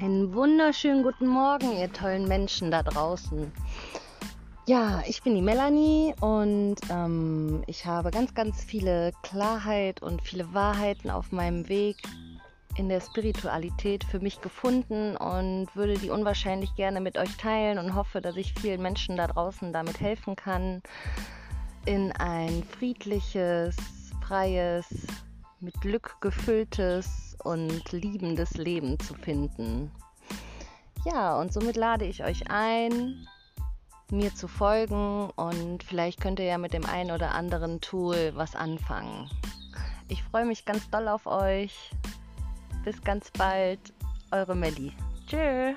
Einen wunderschönen guten Morgen, ihr tollen Menschen da draußen. Ja, ich bin die Melanie und ähm, ich habe ganz, ganz viele Klarheit und viele Wahrheiten auf meinem Weg in der Spiritualität für mich gefunden und würde die unwahrscheinlich gerne mit euch teilen und hoffe, dass ich vielen Menschen da draußen damit helfen kann, in ein friedliches, freies, mit Glück gefülltes und liebendes Leben zu finden. Ja, und somit lade ich euch ein, mir zu folgen und vielleicht könnt ihr ja mit dem einen oder anderen Tool was anfangen. Ich freue mich ganz doll auf euch. Bis ganz bald, eure Melli. Tschüss.